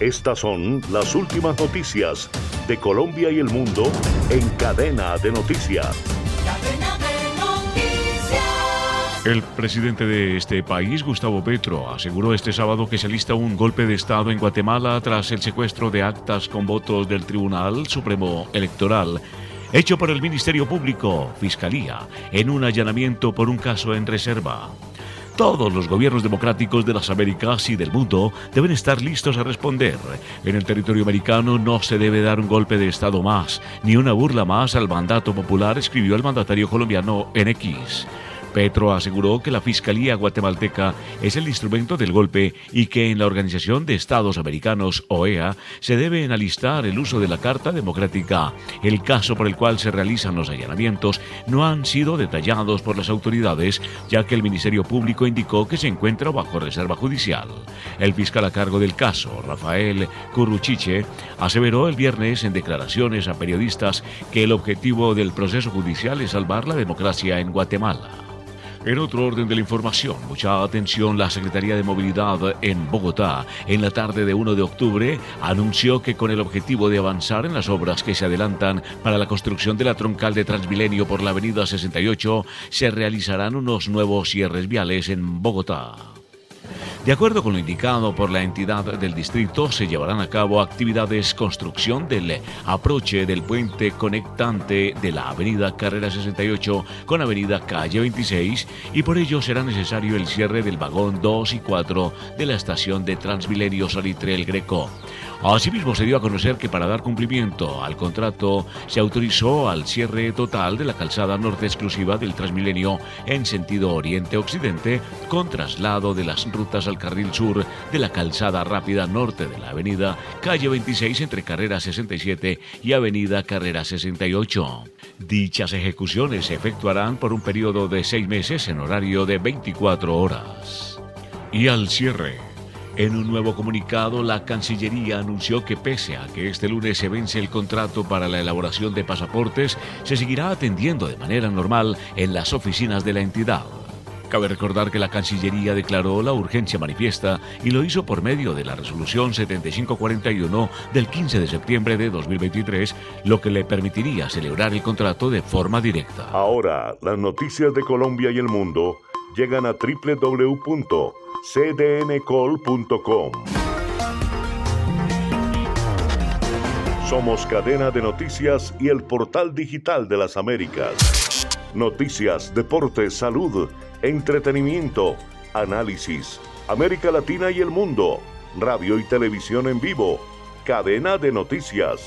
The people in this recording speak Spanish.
Estas son las últimas noticias de Colombia y el mundo en cadena de noticias. El presidente de este país, Gustavo Petro, aseguró este sábado que se lista un golpe de Estado en Guatemala tras el secuestro de actas con votos del Tribunal Supremo Electoral hecho por el Ministerio Público, Fiscalía, en un allanamiento por un caso en reserva. Todos los gobiernos democráticos de las Américas y del mundo deben estar listos a responder. En el territorio americano no se debe dar un golpe de Estado más, ni una burla más al mandato popular, escribió el mandatario colombiano en X. Petro aseguró que la Fiscalía guatemalteca es el instrumento del golpe y que en la Organización de Estados Americanos, OEA, se debe enalistar el uso de la Carta Democrática. El caso por el cual se realizan los allanamientos no han sido detallados por las autoridades, ya que el Ministerio Público indicó que se encuentra bajo reserva judicial. El fiscal a cargo del caso, Rafael Curruchiche, aseveró el viernes en declaraciones a periodistas que el objetivo del proceso judicial es salvar la democracia en Guatemala. En otro orden de la información, mucha atención, la Secretaría de Movilidad en Bogotá, en la tarde de 1 de octubre, anunció que con el objetivo de avanzar en las obras que se adelantan para la construcción de la troncal de Transmilenio por la Avenida 68, se realizarán unos nuevos cierres viales en Bogotá. De acuerdo con lo indicado por la entidad del distrito, se llevarán a cabo actividades construcción del aproche del puente conectante de la avenida Carrera 68 con avenida Calle 26 y por ello será necesario el cierre del vagón 2 y 4 de la estación de Transmilenio Salitre El Greco. Asimismo, se dio a conocer que para dar cumplimiento al contrato se autorizó al cierre total de la calzada norte exclusiva del Transmilenio en sentido oriente-occidente con traslado de las rutas al carril sur de la calzada rápida norte de la avenida calle 26 entre carrera 67 y avenida carrera 68. Dichas ejecuciones se efectuarán por un periodo de seis meses en horario de 24 horas. Y al cierre. En un nuevo comunicado, la Cancillería anunció que pese a que este lunes se vence el contrato para la elaboración de pasaportes, se seguirá atendiendo de manera normal en las oficinas de la entidad. Cabe recordar que la Cancillería declaró la urgencia manifiesta y lo hizo por medio de la resolución 7541 del 15 de septiembre de 2023, lo que le permitiría celebrar el contrato de forma directa. Ahora, las noticias de Colombia y el mundo llegan a www cdncol.com. Somos cadena de noticias y el portal digital de las Américas. Noticias, deportes, salud, entretenimiento, análisis, América Latina y el mundo, radio y televisión en vivo, cadena de noticias.